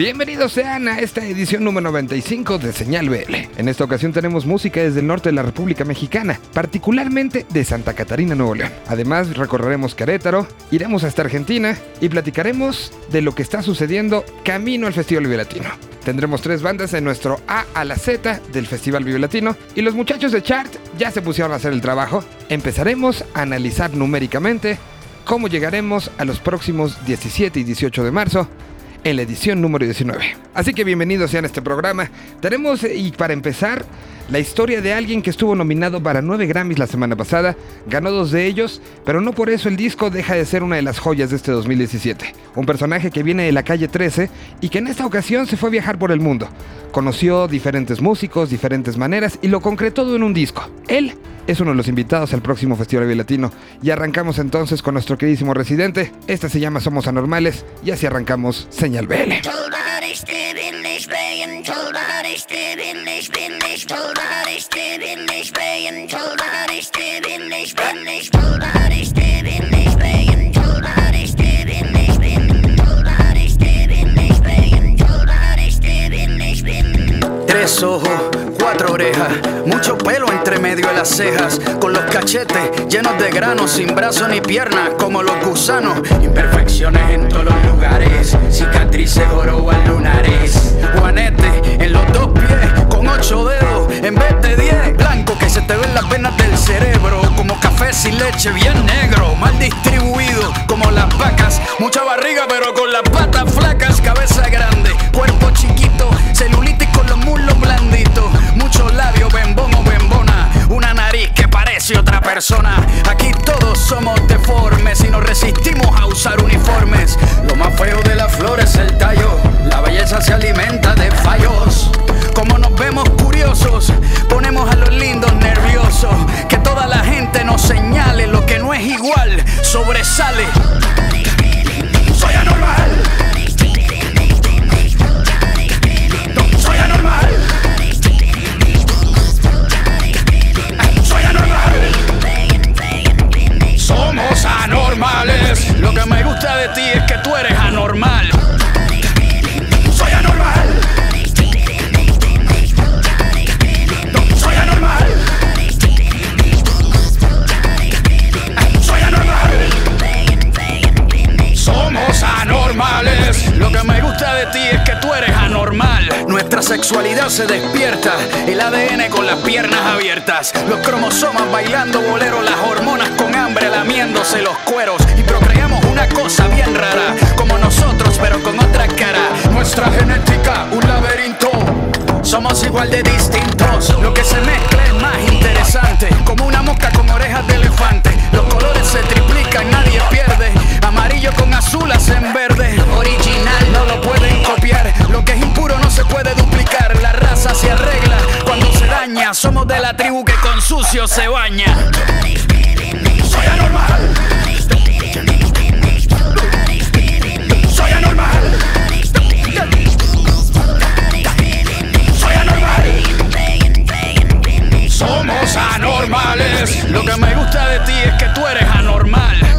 Bienvenidos sean a esta edición número 95 de Señal BL. En esta ocasión tenemos música desde el norte de la República Mexicana, particularmente de Santa Catarina, Nuevo León. Además, recorreremos Querétaro, iremos hasta Argentina y platicaremos de lo que está sucediendo camino al Festival Latino. Tendremos tres bandas en nuestro A a la Z del Festival Latino y los muchachos de Chart ya se pusieron a hacer el trabajo. Empezaremos a analizar numéricamente cómo llegaremos a los próximos 17 y 18 de marzo en la edición número 19. Así que bienvenidos sean a este programa. Tenemos, y para empezar, la historia de alguien que estuvo nominado para nueve Grammys la semana pasada, ganó dos de ellos, pero no por eso el disco deja de ser una de las joyas de este 2017. Un personaje que viene de la calle 13 y que en esta ocasión se fue a viajar por el mundo. Conoció diferentes músicos, diferentes maneras y lo concretó en un disco. Él es uno de los invitados al próximo Festival Latino y arrancamos entonces con nuestro queridísimo residente. Esta se llama Somos Anormales y así arrancamos Señal BL. Tres ojos, cuatro orejas, mucho pelo entre medio de las cejas, con los cachetes llenos de granos, sin brazos ni piernas, como los gusanos. Imperfecciones en todos los lugares, cicatrices oro al lunares. Juanete en los dos pies, con ocho dedos, en vez de diez. Blanco que se te ven las venas del cerebro, como café sin leche, bien negro, mal distribuido, como las vacas. Mucha barriga, pero con las patas flacas, cabeza grande, cuerpo chiquito, celulitis con los muslos blanditos, muchos labios, bembón o bembona, una nariz que parece otra persona. Aquí todos somos deformes y nos resistimos a usar uniformes. Lo más feo de la flor es el tallo, la belleza se alimenta de fallos. Como nos vemos curiosos, ponemos a los lindos nerviosos. Que toda la gente nos señale lo que no es igual, sobresale. Se despierta. El ADN con las piernas abiertas. Los cromosomas bailando bolero. Las hormonas con hambre lamiéndose los cueros. Y procreamos una cosa bien rara. Como nosotros, pero con otra cara. Nuestra genética, un laberinto. Somos igual de distintos. Lo que se mezcla es más interesante. Como una mosca con orejas de elefante. Los colores se triplican, nadie pierde. Amarillo con azul hacen verde. Somos de la tribu que con sucio se baña. Soy anormal. Soy anormal. Soy anormal. Somos anormales. Lo que me gusta de ti es que tú eres anormal.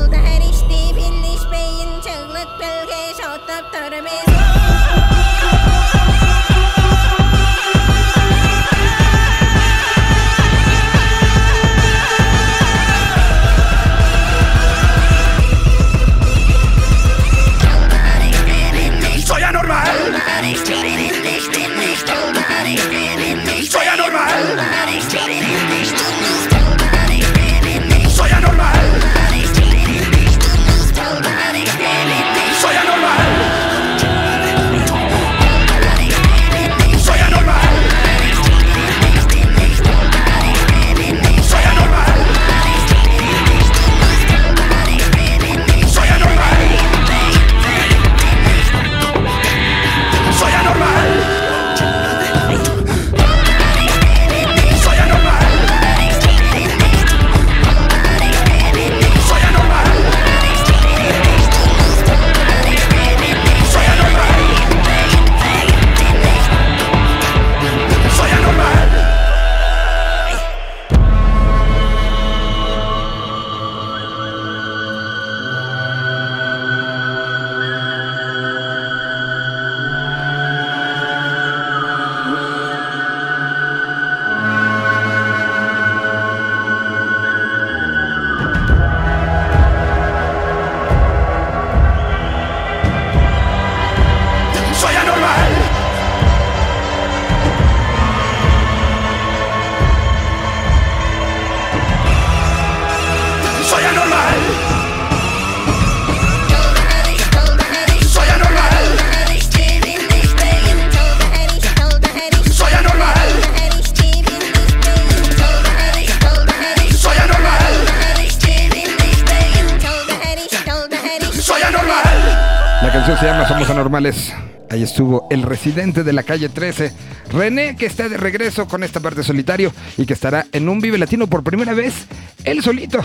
Anormales. Ahí estuvo el residente de la calle 13, René, que está de regreso con esta parte solitario y que estará en un Vive Latino por primera vez, él solito.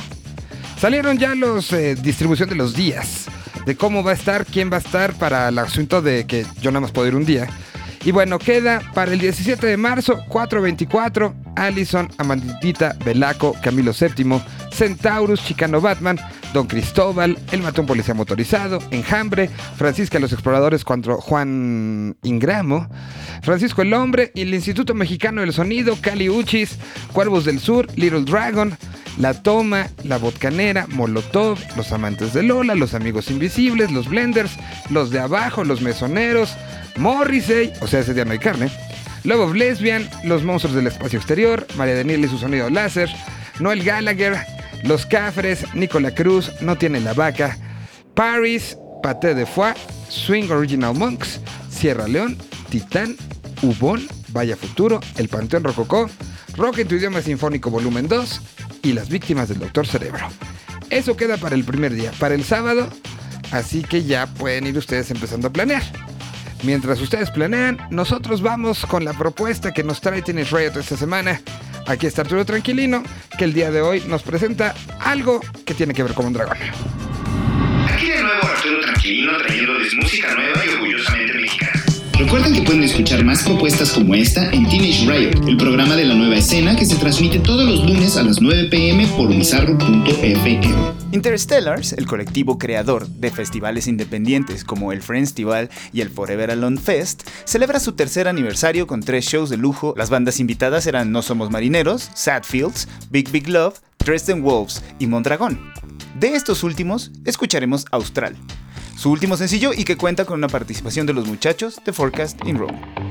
Salieron ya los eh, distribución de los días, de cómo va a estar, quién va a estar para el asunto de que yo nada más puedo ir un día. Y bueno, queda para el 17 de marzo, 424, Allison, Amandita, Belaco, Camilo VII, Centaurus, Chicano Batman, Don Cristóbal, El Matón Policía Motorizado, Enjambre, Francisca Los Exploradores contra Juan Ingramo, Francisco el Hombre y el Instituto Mexicano del Sonido, Cali Uchis, Cuervos del Sur, Little Dragon, La Toma, La Botcanera, Molotov, Los Amantes de Lola, Los Amigos Invisibles, Los Blenders, Los de Abajo, Los Mesoneros, Morrissey, o sea, ese día no hay carne, Love of Lesbian, Los Monstruos del Espacio Exterior, María Daniel y su sonido láser, Noel Gallagher, Los Cafres, Nicola Cruz, No tiene la vaca, Paris, Paté de Foie, Swing Original Monks, Sierra León, Titán, Ubón, Vaya Futuro, El Panteón Rococó, Rock en tu idioma sinfónico volumen 2 y Las Víctimas del Doctor Cerebro. Eso queda para el primer día, para el sábado, así que ya pueden ir ustedes empezando a planear. Mientras ustedes planean, nosotros vamos con la propuesta que nos trae Teenage Riot esta semana. Aquí está Arturo Tranquilino, que el día de hoy nos presenta algo que tiene que ver con un dragón. Aquí de nuevo Arturo Tranquilino trayéndoles música nueva y orgullosamente mexicana. Recuerden que pueden escuchar más propuestas como esta en Teenage Riot, el programa de la nueva escena que se transmite todos los lunes a las 9 pm por bizarro.fm. Interstellars, el colectivo creador de festivales independientes como el Friendstival y el Forever Alone Fest, celebra su tercer aniversario con tres shows de lujo. Las bandas invitadas eran No Somos Marineros, Sadfields, Big Big Love, Dresden Wolves y Mondragón. De estos últimos, escucharemos Austral, su último sencillo y que cuenta con una participación de los muchachos de Forecast in Rome.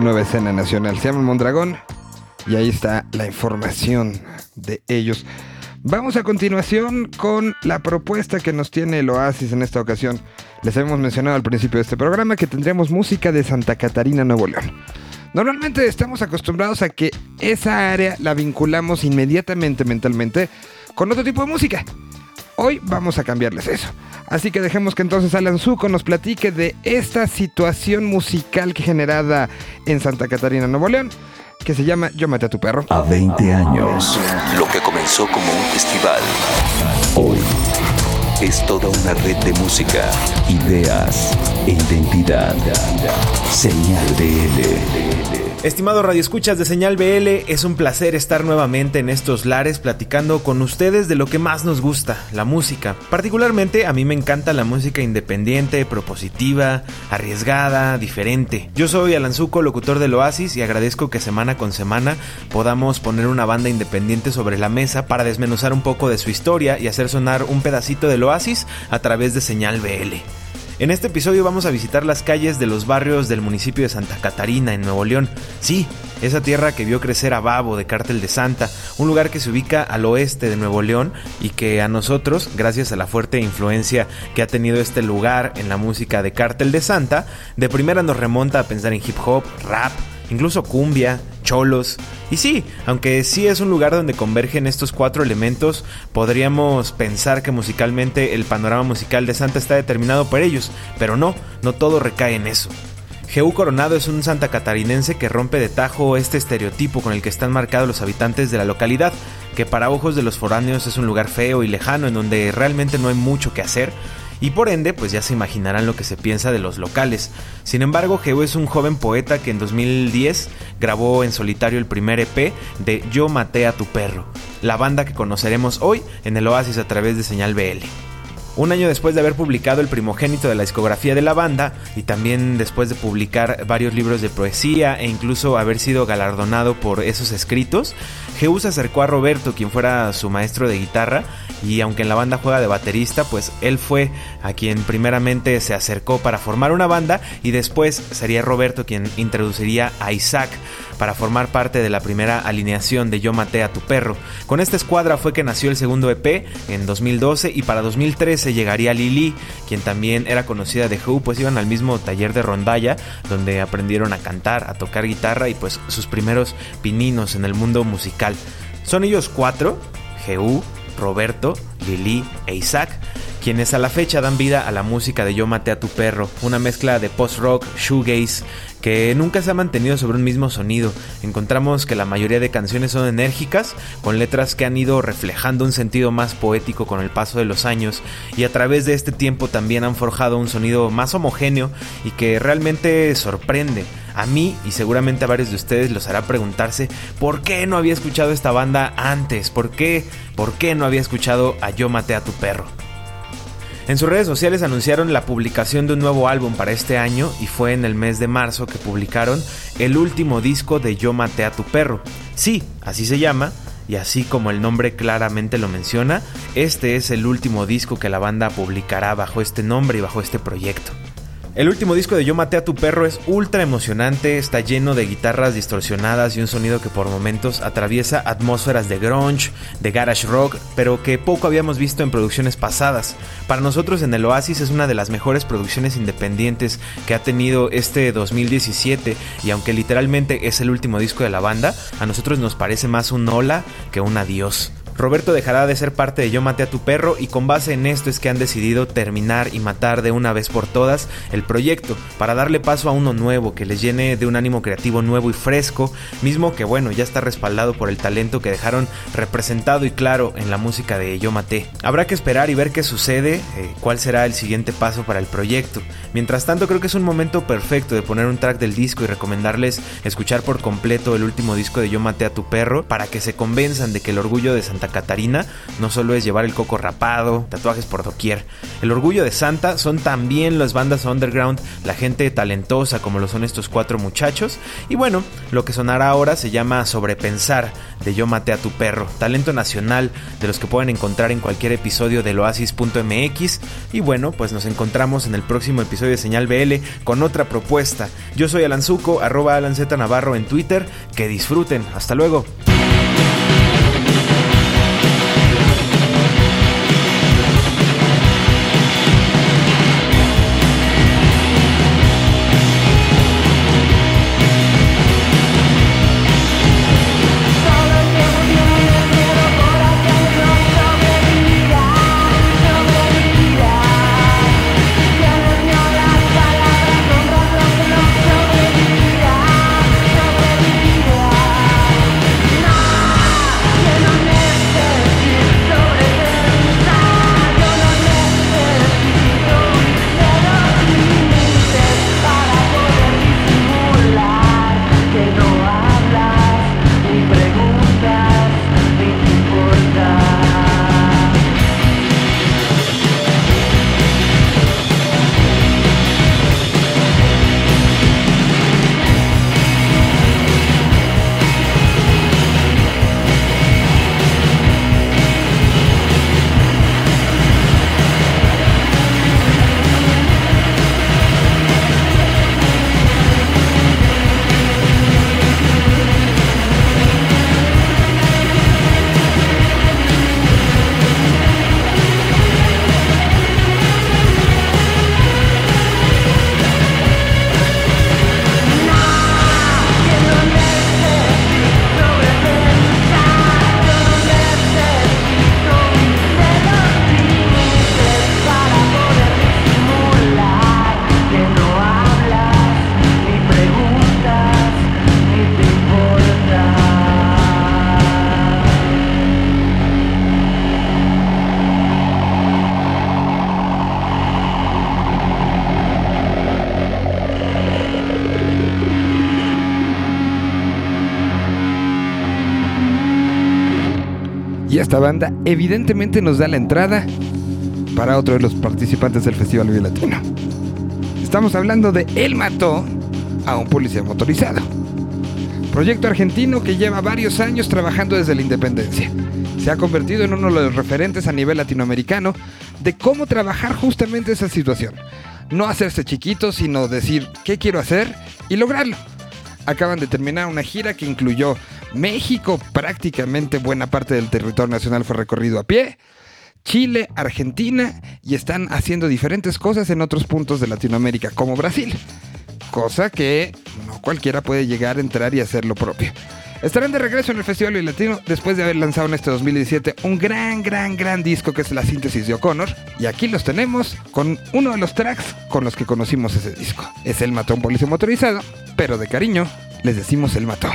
Nueva escena nacional. Se llama Mondragón y ahí está la información de ellos. Vamos a continuación con la propuesta que nos tiene el Oasis en esta ocasión. Les habíamos mencionado al principio de este programa que tendremos música de Santa Catarina, Nuevo León. Normalmente estamos acostumbrados a que esa área la vinculamos inmediatamente mentalmente con otro tipo de música. Hoy vamos a cambiarles eso. Así que dejemos que entonces Alan Zuko nos platique de esta situación musical que generada en Santa Catarina, Nuevo León, que se llama Yo maté a tu perro. A 20 años, lo que comenzó como un festival, hoy es toda una red de música, ideas e identidad. Señal BL. Estimado Radio Escuchas de Señal BL, es un placer estar nuevamente en estos lares platicando con ustedes de lo que más nos gusta, la música. Particularmente a mí me encanta la música independiente, propositiva, arriesgada, diferente. Yo soy Alanzuco, locutor del Oasis, y agradezco que semana con semana podamos poner una banda independiente sobre la mesa para desmenuzar un poco de su historia y hacer sonar un pedacito del Oasis a través de Señal BL. En este episodio vamos a visitar las calles de los barrios del municipio de Santa Catarina, en Nuevo León. Sí, esa tierra que vio crecer a Babo de Cártel de Santa, un lugar que se ubica al oeste de Nuevo León y que a nosotros, gracias a la fuerte influencia que ha tenido este lugar en la música de Cártel de Santa, de primera nos remonta a pensar en hip hop, rap, incluso cumbia, cholos. Y sí, aunque sí es un lugar donde convergen estos cuatro elementos, podríamos pensar que musicalmente el panorama musical de Santa está determinado por ellos, pero no, no todo recae en eso. Jeú Coronado es un santa catarinense que rompe de tajo este estereotipo con el que están marcados los habitantes de la localidad, que para ojos de los foráneos es un lugar feo y lejano en donde realmente no hay mucho que hacer, y por ende pues ya se imaginarán lo que se piensa de los locales. Sin embargo, Geo es un joven poeta que en 2010 grabó en solitario el primer EP de Yo maté a tu perro, la banda que conoceremos hoy en el Oasis a través de Señal BL. Un año después de haber publicado el primogénito de la discografía de la banda y también después de publicar varios libros de poesía e incluso haber sido galardonado por esos escritos, Geu se acercó a Roberto, quien fuera su maestro de guitarra, y aunque en la banda juega de baterista, pues él fue a quien primeramente se acercó para formar una banda y después sería Roberto quien introduciría a Isaac para formar parte de la primera alineación de Yo maté a tu perro. Con esta escuadra fue que nació el segundo EP en 2012 y para 2013 llegaría Lili, quien también era conocida de Who, pues iban al mismo taller de rondalla donde aprendieron a cantar, a tocar guitarra y pues sus primeros pininos en el mundo musical. Son ellos cuatro, Jehu, Roberto, Lili e Isaac, quienes a la fecha dan vida a la música de Yo maté a tu perro, una mezcla de post-rock, shoegaze, que nunca se ha mantenido sobre un mismo sonido. Encontramos que la mayoría de canciones son enérgicas, con letras que han ido reflejando un sentido más poético con el paso de los años, y a través de este tiempo también han forjado un sonido más homogéneo y que realmente sorprende. A mí y seguramente a varios de ustedes los hará preguntarse por qué no había escuchado esta banda antes, por qué, por qué no había escuchado a Yo maté a tu perro. En sus redes sociales anunciaron la publicación de un nuevo álbum para este año y fue en el mes de marzo que publicaron el último disco de Yo maté a tu perro. Sí, así se llama, y así como el nombre claramente lo menciona, este es el último disco que la banda publicará bajo este nombre y bajo este proyecto. El último disco de Yo maté a tu perro es ultra emocionante, está lleno de guitarras distorsionadas y un sonido que por momentos atraviesa atmósferas de grunge, de garage rock, pero que poco habíamos visto en producciones pasadas. Para nosotros en el Oasis es una de las mejores producciones independientes que ha tenido este 2017 y aunque literalmente es el último disco de la banda, a nosotros nos parece más un hola que un adiós. Roberto dejará de ser parte de Yo maté a tu perro y con base en esto es que han decidido terminar y matar de una vez por todas el proyecto para darle paso a uno nuevo que les llene de un ánimo creativo nuevo y fresco, mismo que bueno, ya está respaldado por el talento que dejaron representado y claro en la música de Yo maté. Habrá que esperar y ver qué sucede, eh, cuál será el siguiente paso para el proyecto. Mientras tanto creo que es un momento perfecto de poner un track del disco y recomendarles escuchar por completo el último disco de Yo maté a tu perro para que se convenzan de que el orgullo de Santa Catarina no solo es llevar el coco rapado, tatuajes por doquier. El orgullo de Santa son también las bandas underground, la gente talentosa como lo son estos cuatro muchachos. Y bueno, lo que sonará ahora se llama Sobrepensar de Yo Maté a tu Perro, talento nacional de los que pueden encontrar en cualquier episodio del oasis.mx. Y bueno, pues nos encontramos en el próximo episodio de Señal BL con otra propuesta. Yo soy Alanzuco, arroba Alan Navarro en Twitter. Que disfruten. Hasta luego. Esta banda evidentemente nos da la entrada para otro de los participantes del Festival Vive Latino. Estamos hablando de Él mató a un policía motorizado. Proyecto argentino que lleva varios años trabajando desde la independencia. Se ha convertido en uno de los referentes a nivel latinoamericano de cómo trabajar justamente esa situación. No hacerse chiquito, sino decir qué quiero hacer y lograrlo. Acaban de terminar una gira que incluyó México, prácticamente buena parte del territorio nacional fue recorrido a pie. Chile, Argentina y están haciendo diferentes cosas en otros puntos de Latinoamérica, como Brasil. Cosa que no cualquiera puede llegar a entrar y hacer lo propio. Estarán de regreso en el Festival Latino después de haber lanzado en este 2017 un gran, gran, gran disco que es la síntesis de O'Connor. Y aquí los tenemos con uno de los tracks con los que conocimos ese disco. Es el matón policía motorizado, pero de cariño les decimos el matón.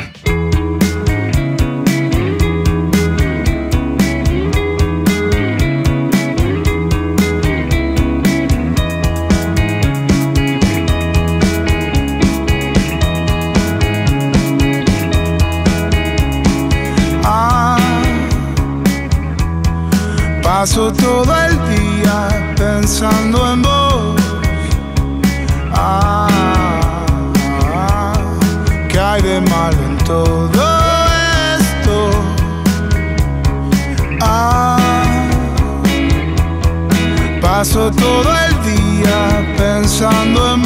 Paso todo el día pensando en vos. Ah, ¿qué hay de malo en todo esto? Ah, paso todo el día pensando en vos.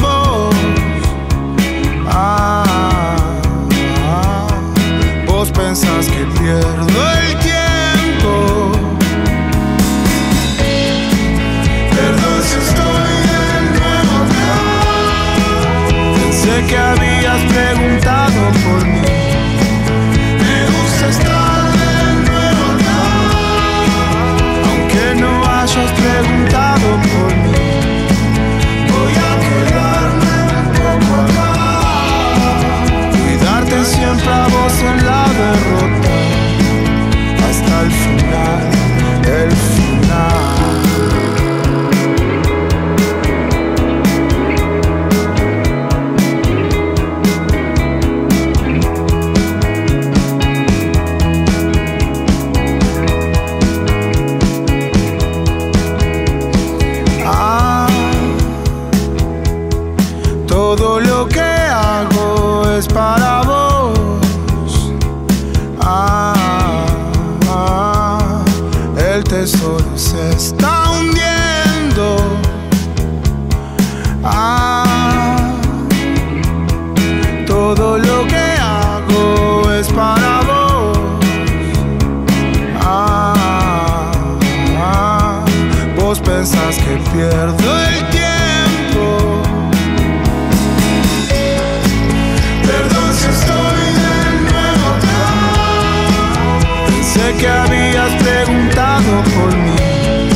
Que habías preguntado por mí.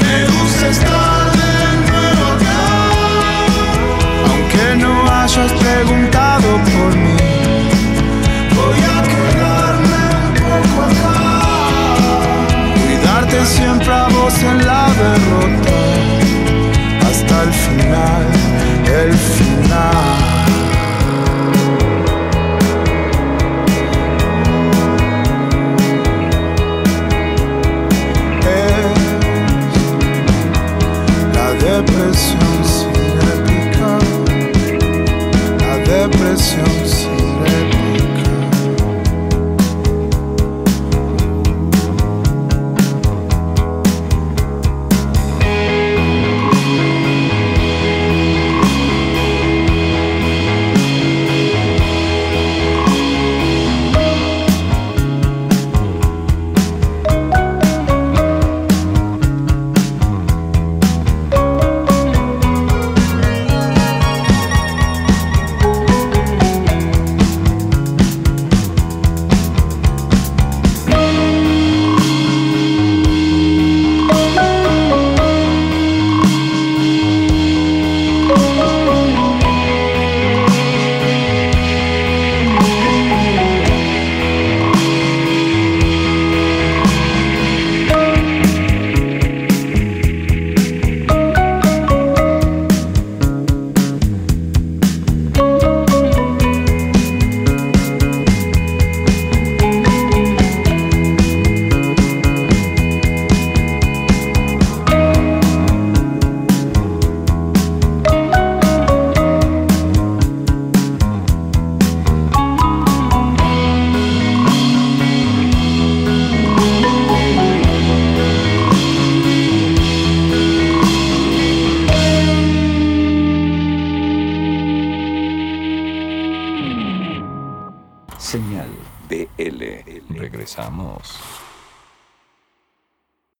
Me gusta estar de nuevo acá. Aunque no hayas preguntado por mí. Voy a quedarme un poco acá. Cuidarte siempre a vos en la